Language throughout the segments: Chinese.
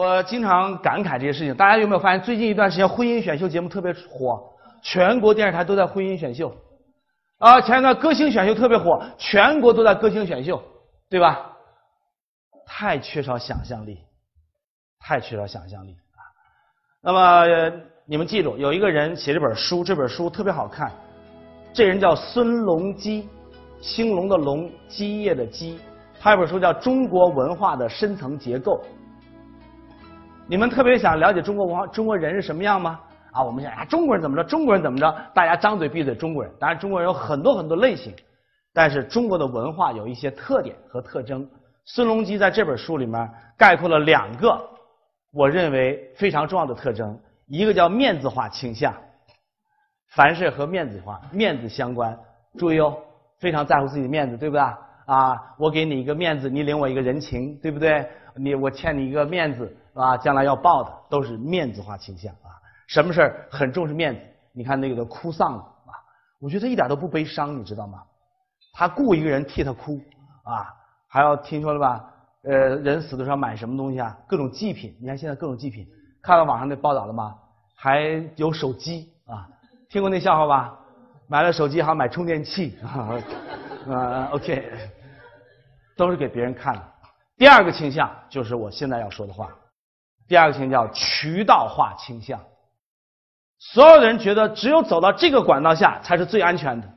我经常感慨这些事情。大家有没有发现，最近一段时间婚姻选秀节目特别火，全国电视台都在婚姻选秀。啊，前一段歌星选秀特别火，全国都在歌星选秀，对吧？太缺少想象力，太缺少想象力啊！那么你们记住，有一个人写这本书，这本书特别好看。这人叫孙隆基，兴隆的隆，基业的基。他有本书叫《中国文化的深层结构》。你们特别想了解中国文化、中国人是什么样吗？啊，我们想啊，中国人怎么着？中国人怎么着？大家张嘴闭嘴中国人。当然，中国人有很多很多类型，但是中国的文化有一些特点和特征。孙隆基在这本书里面概括了两个我认为非常重要的特征，一个叫面子化倾向，凡是和面子化、面子相关，注意哦，非常在乎自己的面子，对不对？啊，我给你一个面子，你领我一个人情，对不对？你我欠你一个面子。啊，将来要报的都是面子化倾向啊！什么事儿很重视面子？你看那个哭丧的啊，我觉得他一点都不悲伤，你知道吗？他雇一个人替他哭啊，还要听说了吧？呃，人死的时候买什么东西啊？各种祭品。你看现在各种祭品，看到网上那报道了吗？还有手机啊？听过那笑话吧？买了手机还要买充电器啊？OK，都是给别人看的。第二个倾向就是我现在要说的话。第二个倾向叫渠道化倾向，所有的人觉得只有走到这个管道下才是最安全的。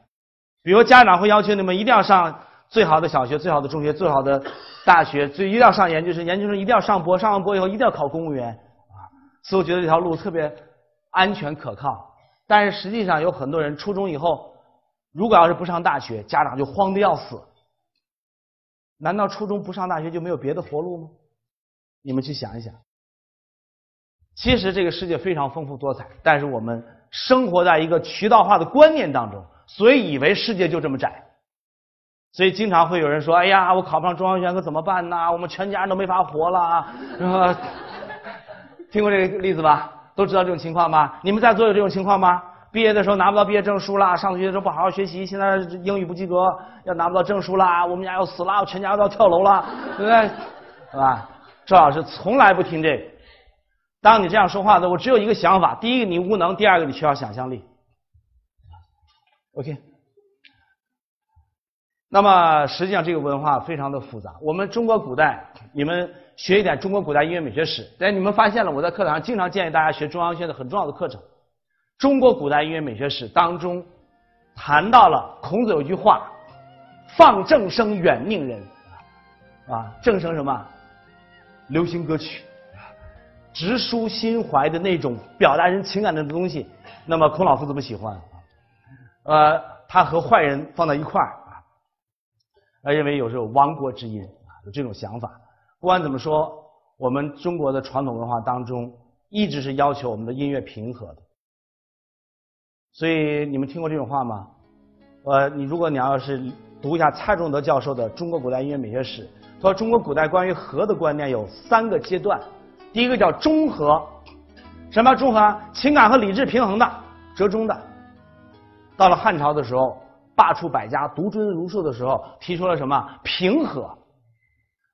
比如家长会要求你们一定要上最好的小学、最好的中学、最好的大学，最一定要上研究生，研究生一定要上博，上完博以后一定要考公务员啊。所以我觉得这条路特别安全可靠。但是实际上有很多人初中以后，如果要是不上大学，家长就慌得要死。难道初中不上大学就没有别的活路吗？你们去想一想。其实这个世界非常丰富多彩，但是我们生活在一个渠道化的观念当中，所以以为世界就这么窄。所以经常会有人说：“哎呀，我考不上中央学院可怎么办呢？我们全家人都没法活了。”听过这个例子吧？都知道这种情况吧？你们在座有这种情况吗？毕业的时候拿不到毕业证书啦，上学的时候不好好学习，现在英语不及格，要拿不到证书啦，我们家要死啦，我全家都要跳楼了，对不对？是吧？周老师从来不听这个。当你这样说话的，我只有一个想法：第一个，你无能；第二个，你缺少想象力。OK。那么，实际上这个文化非常的复杂。我们中国古代，你们学一点中国古代音乐美学史。但你们发现了，我在课堂上经常建议大家学中央学院的很重要的课程《中国古代音乐美学史》当中，谈到了孔子有句话：“放正声，远佞人。”啊，正声什么？流行歌曲。直抒心怀的那种表达人情感的东西，那么孔老夫子不喜欢，呃，他和坏人放在一块儿啊，认为有时候亡国之音啊，有这种想法。不管怎么说，我们中国的传统文化当中一直是要求我们的音乐平和的。所以你们听过这种话吗？呃，你如果你要是读一下蔡仲德教授的《中国古代音乐美学史》，他说中国古代关于和的观念有三个阶段。第一个叫中和，什么中和？情感和理智平衡的，折中的。到了汉朝的时候，罢黜百家，独尊儒术的时候，提出了什么平和？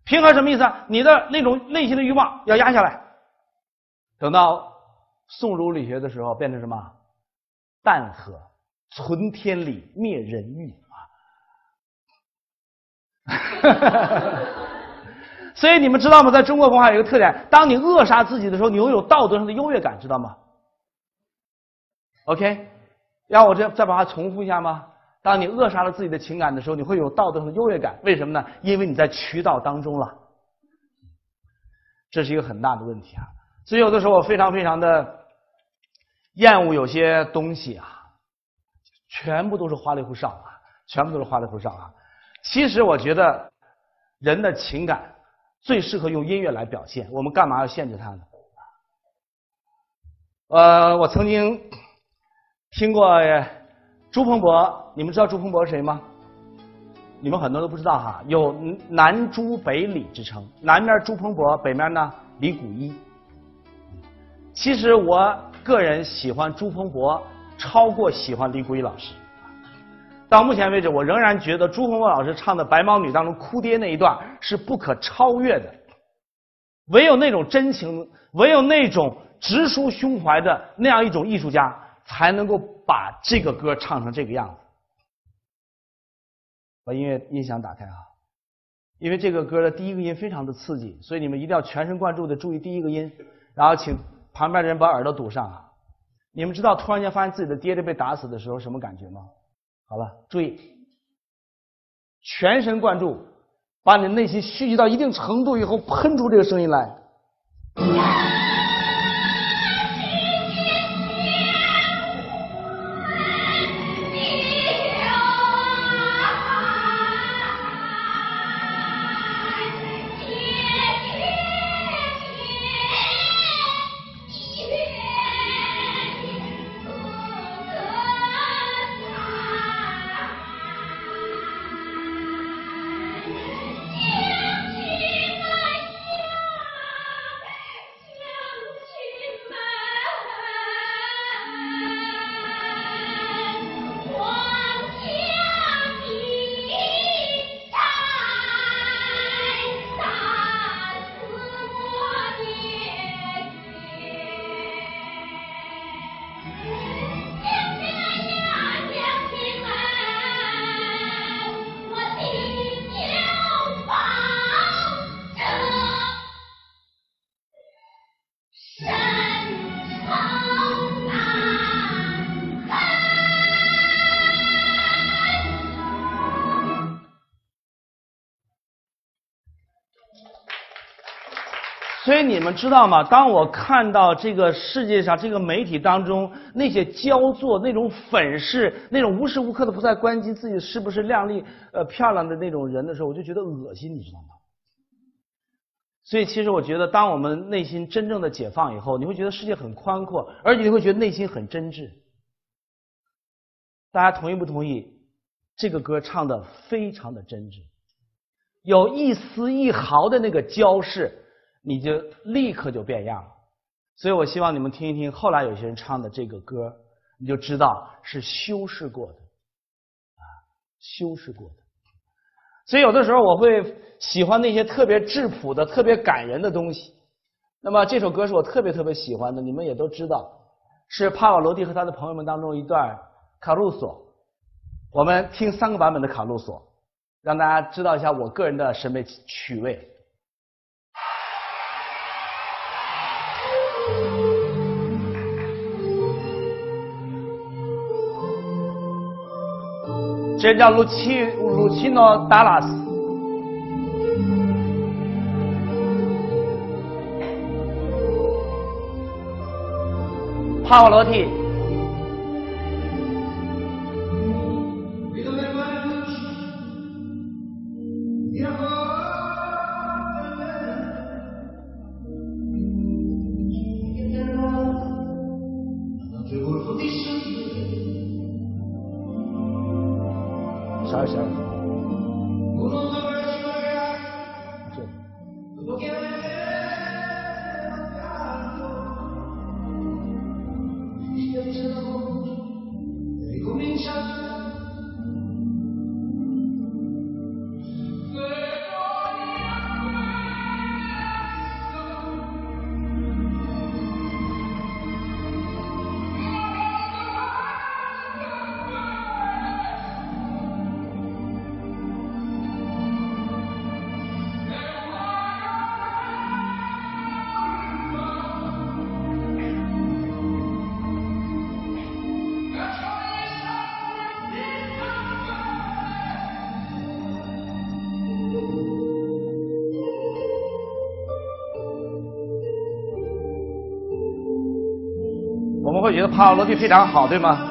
平和什么意思？你的那种内心的欲望要压下来。等到宋儒理学的时候，变成什么淡和？存天理，灭人欲啊！所以你们知道吗？在中国文化有一个特点：当你扼杀自己的时候，你拥有道德上的优越感，知道吗？OK，要我这再把它重复一下吗？当你扼杀了自己的情感的时候，你会有道德上的优越感。为什么呢？因为你在渠道当中了。这是一个很大的问题啊！所以有的时候我非常非常的厌恶有些东西啊，全部都是花里胡哨啊，全部都是花里胡哨啊。其实我觉得人的情感。最适合用音乐来表现，我们干嘛要限制它呢？呃，我曾经听过朱鹏博，你们知道朱鹏博是谁吗？你们很多都不知道哈，有南朱北李之称，南面朱鹏博，北面呢李谷一。其实我个人喜欢朱鹏博，超过喜欢李谷一老师。到目前为止，我仍然觉得朱洪波老师唱的《白毛女》当中哭爹那一段是不可超越的。唯有那种真情，唯有那种直抒胸怀的那样一种艺术家，才能够把这个歌唱成这个样子。把音乐音响打开啊！因为这个歌的第一个音非常的刺激，所以你们一定要全神贯注的注意第一个音，然后请旁边的人把耳朵堵上啊！你们知道突然间发现自己的爹爹被打死的时候什么感觉吗？好了，注意，全神贯注，把你内心蓄积到一定程度以后，喷出这个声音来。所以你们知道吗？当我看到这个世界上这个媒体当中那些焦作、那种粉饰、那种无时无刻的不在关心自己是不是靓丽、呃漂亮的那种人的时候，我就觉得恶心，你知道吗？所以其实我觉得，当我们内心真正的解放以后，你会觉得世界很宽阔，而且你会觉得内心很真挚。大家同意不同意？这个歌唱的非常的真挚，有一丝一毫的那个焦饰。你就立刻就变样了，所以我希望你们听一听后来有些人唱的这个歌，你就知道是修饰过的，啊，修饰过的。所以有的时候我会喜欢那些特别质朴的、特别感人的东西。那么这首歌是我特别特别喜欢的，你们也都知道，是帕瓦罗蒂和他的朋友们当中一段卡路索。我们听三个版本的卡路索，让大家知道一下我个人的审美趣味。这叫路奇路奇诺达拉斯，帕瓦罗蒂。我觉得帕瓦罗蒂非常好，对吗？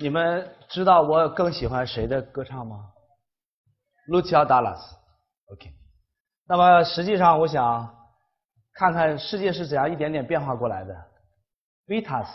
你们知道我更喜欢谁的歌唱吗？Lucia Dallas，OK。那么实际上，我想看看世界是怎样一点点变化过来的，Vitas。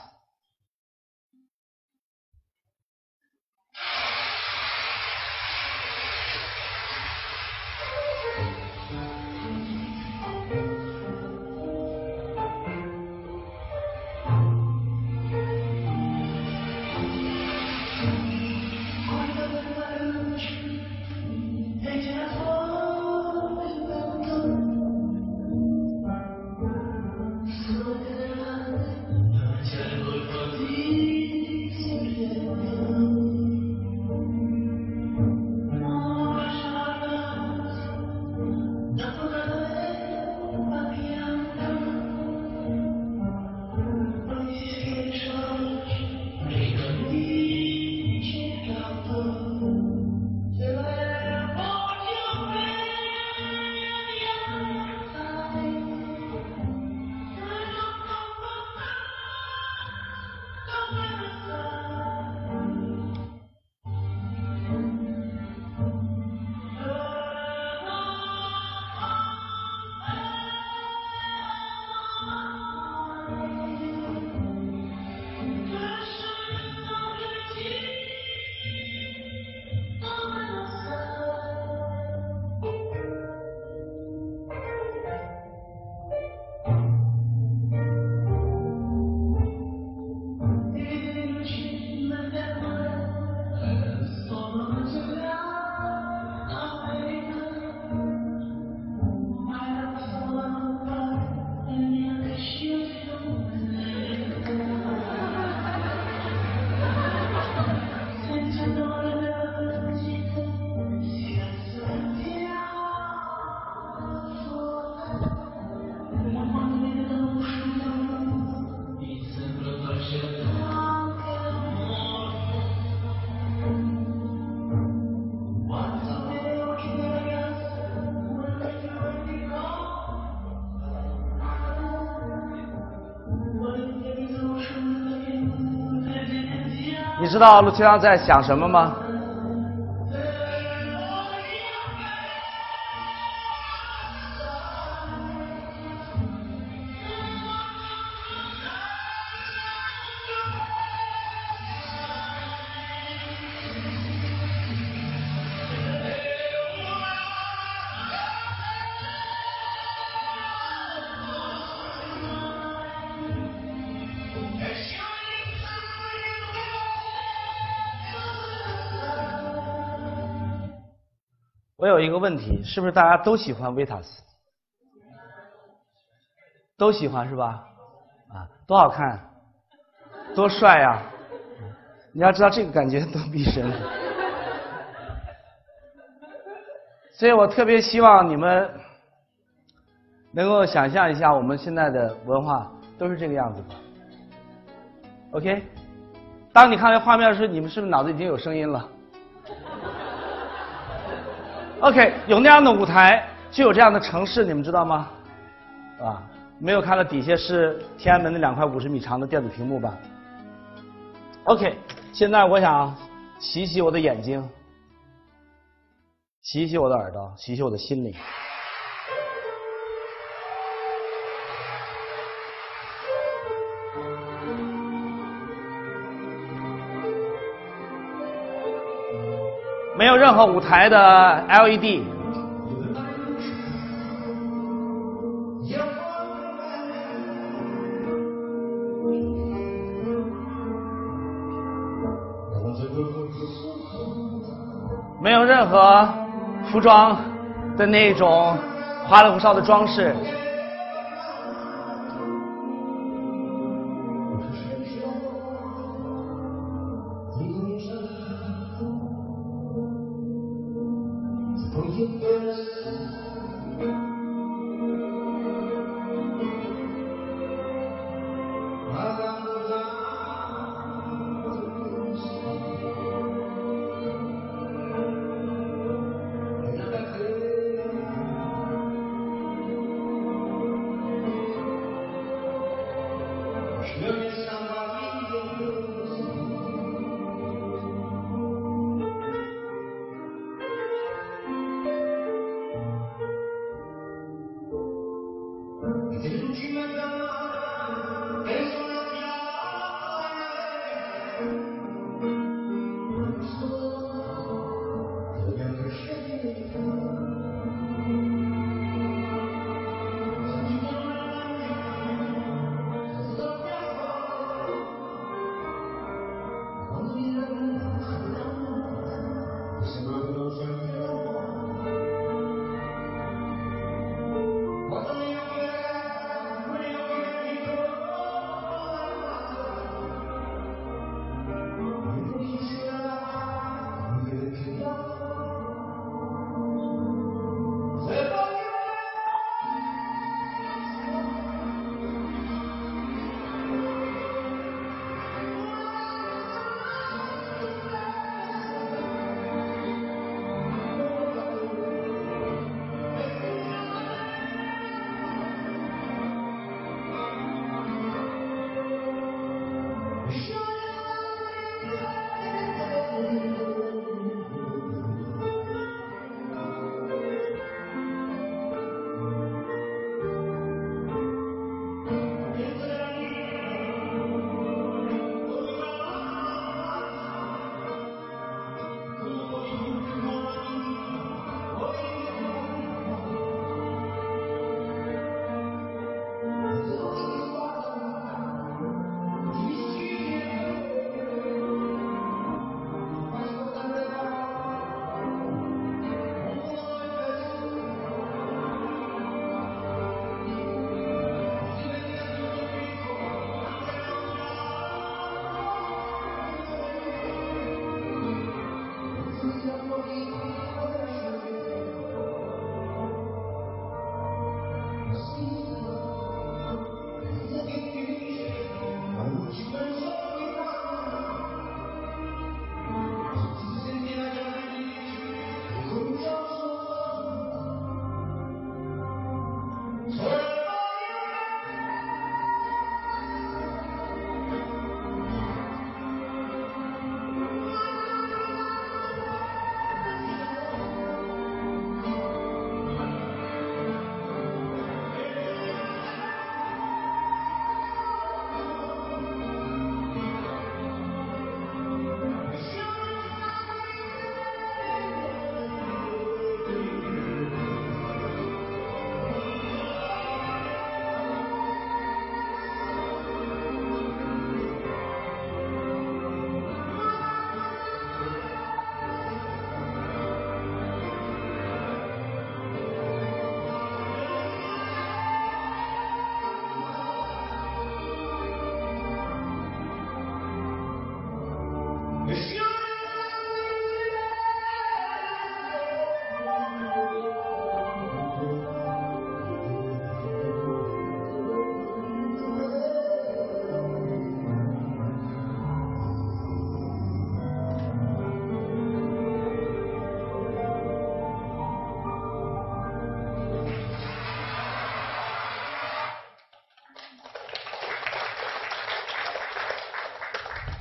你知道陆秋阳在想什么吗？问题，是不是大家都喜欢维塔斯？都喜欢是吧？啊，多好看，多帅呀！你要知道这个感觉多逼真。所以我特别希望你们能够想象一下，我们现在的文化都是这个样子的。OK，当你看到画面的时候，你们是不是脑子已经有声音了？OK，有那样的舞台，就有这样的城市，你们知道吗？啊，没有看到底下是天安门那两块五十米长的电子屏幕吧？OK，现在我想洗洗我的眼睛，洗洗我的耳朵，洗洗我的心灵。有任何舞台的 LED，没有任何服装的那种花里胡哨的装饰。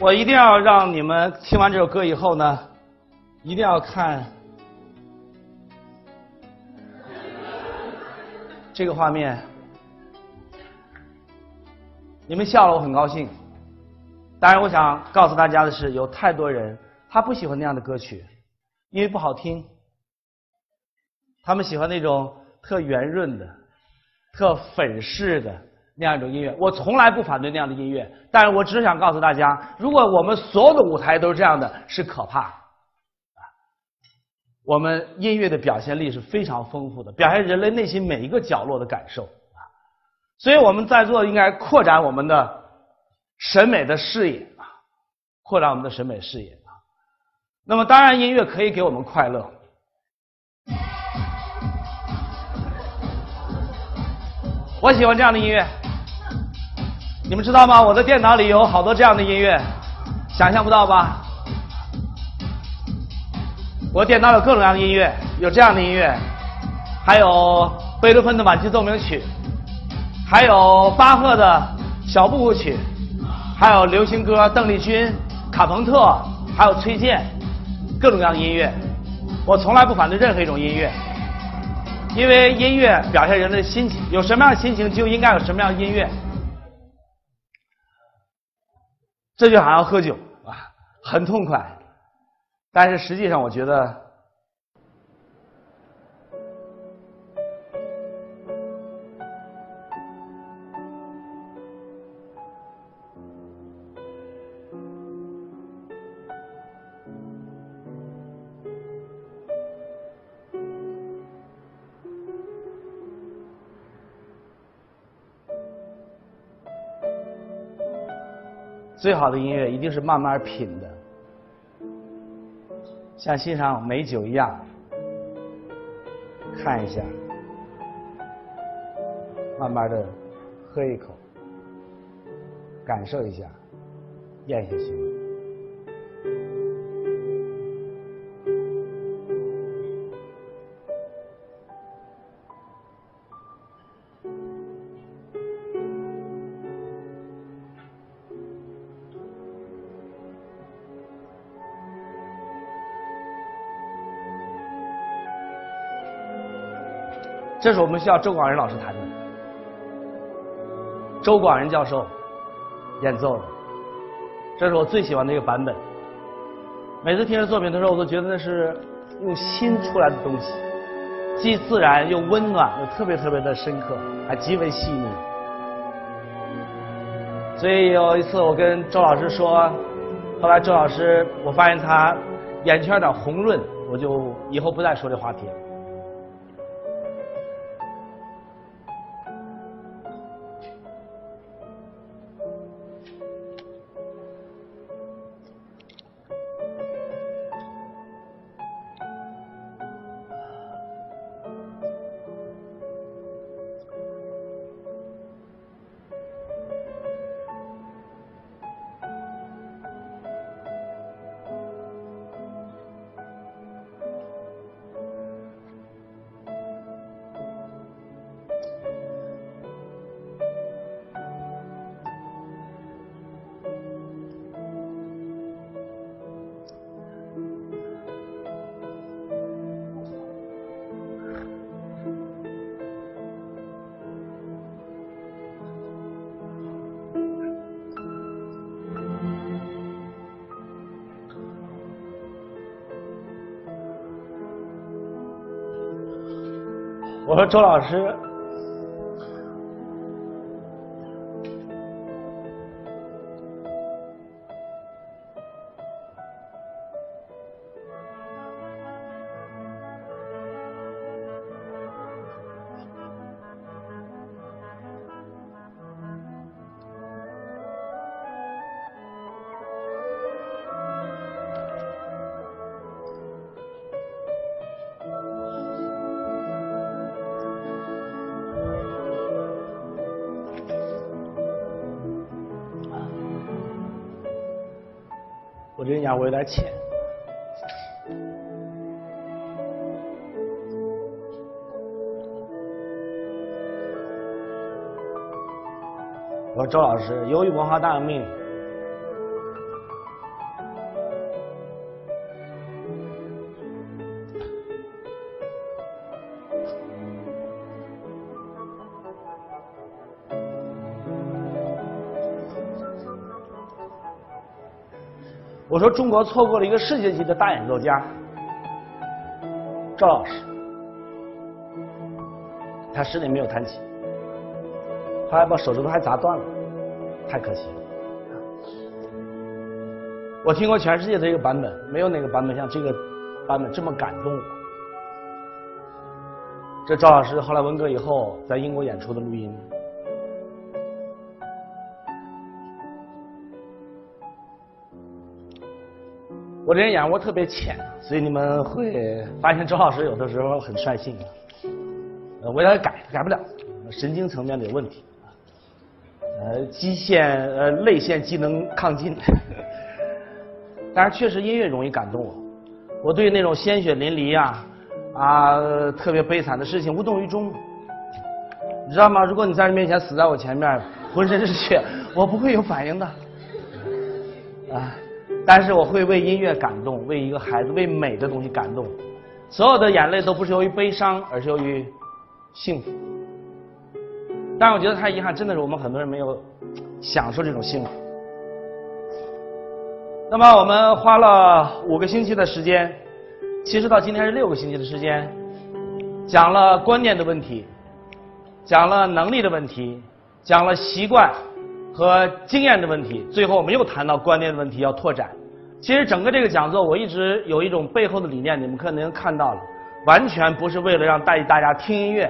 我一定要让你们听完这首歌以后呢，一定要看这个画面。你们笑了，我很高兴。当然，我想告诉大家的是，有太多人他不喜欢那样的歌曲，因为不好听。他们喜欢那种特圆润的、特粉饰的那样一种音乐。我从来不反对那样的音乐，但是我只想告诉大家，如果我们所有的舞台都是这样的，是可怕。我们音乐的表现力是非常丰富的，表现人类内心每一个角落的感受啊。所以我们在座应该扩展我们的审美的视野啊，扩展我们的审美视野啊。那么，当然音乐可以给我们快乐。我喜欢这样的音乐，你们知道吗？我的电脑里有好多这样的音乐，想象不到吧？我电脑有各种各样的音乐，有这样的音乐，还有贝多芬的晚期奏鸣曲。还有巴赫的小步舞曲，还有流行歌，邓丽君、卡朋特，还有崔健，各种各样的音乐。我从来不反对任何一种音乐，因为音乐表现人的心情，有什么样的心情就应该有什么样的音乐。这就好像喝酒啊，很痛快，但是实际上我觉得。最好的音乐一定是慢慢品的，像欣赏美酒一样，看一下，慢慢的喝一口，感受一下，咽下去。这是我们需要周广仁老师弹的，周广仁教授演奏的，这是我最喜欢的一个版本。每次听这作品的时候，我都觉得那是用心出来的东西，既自然又温暖，又特别特别的深刻，还极为细腻。所以有一次我跟周老师说，后来周老师我发现他眼圈有点红润，我就以后不再说这话题了。我说周老师。我觉得你家我有点浅。我说周老师，由于文化大革命，我说中国错过了一个世界级的大演奏家，赵老师，他十年没有弹琴，后来把手指头还砸断了，太可惜了。我听过全世界的一个版本，没有哪个版本像这个版本这么感动我。这赵老师后来文革以后在英国演出的录音。我这人眼窝特别浅，所以你们会发现周老师有的时候很率性。呃，我要改，改不了，神经层面的有问题。呃，肌线呃泪腺机能亢进。但是确实音乐容易感动我，我对那种鲜血淋漓啊啊特别悲惨的事情无动于衷。你知道吗？如果你在人面前死在我前面，浑身是血，我不会有反应的。啊。但是我会为音乐感动，为一个孩子，为美的东西感动。所有的眼泪都不是由于悲伤，而是由于幸福。但我觉得太遗憾，真的是我们很多人没有享受这种幸福。那么我们花了五个星期的时间，其实到今天是六个星期的时间，讲了观念的问题，讲了能力的问题，讲了习惯。和经验的问题，最后我们又谈到观念的问题要拓展。其实整个这个讲座，我一直有一种背后的理念，你们可能看到了，完全不是为了让带大家听音乐，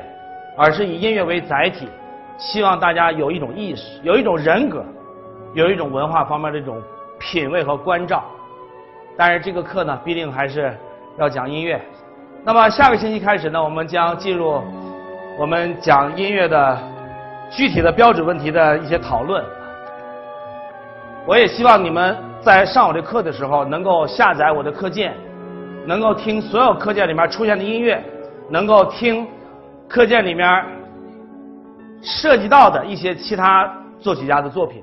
而是以音乐为载体，希望大家有一种意识，有一种人格，有一种文化方面的一种品味和关照。但是这个课呢，必定还是要讲音乐。那么下个星期开始呢，我们将进入我们讲音乐的。具体的标准问题的一些讨论，我也希望你们在上我的课的时候，能够下载我的课件，能够听所有课件里面出现的音乐，能够听课件里面涉及到的一些其他作曲家的作品。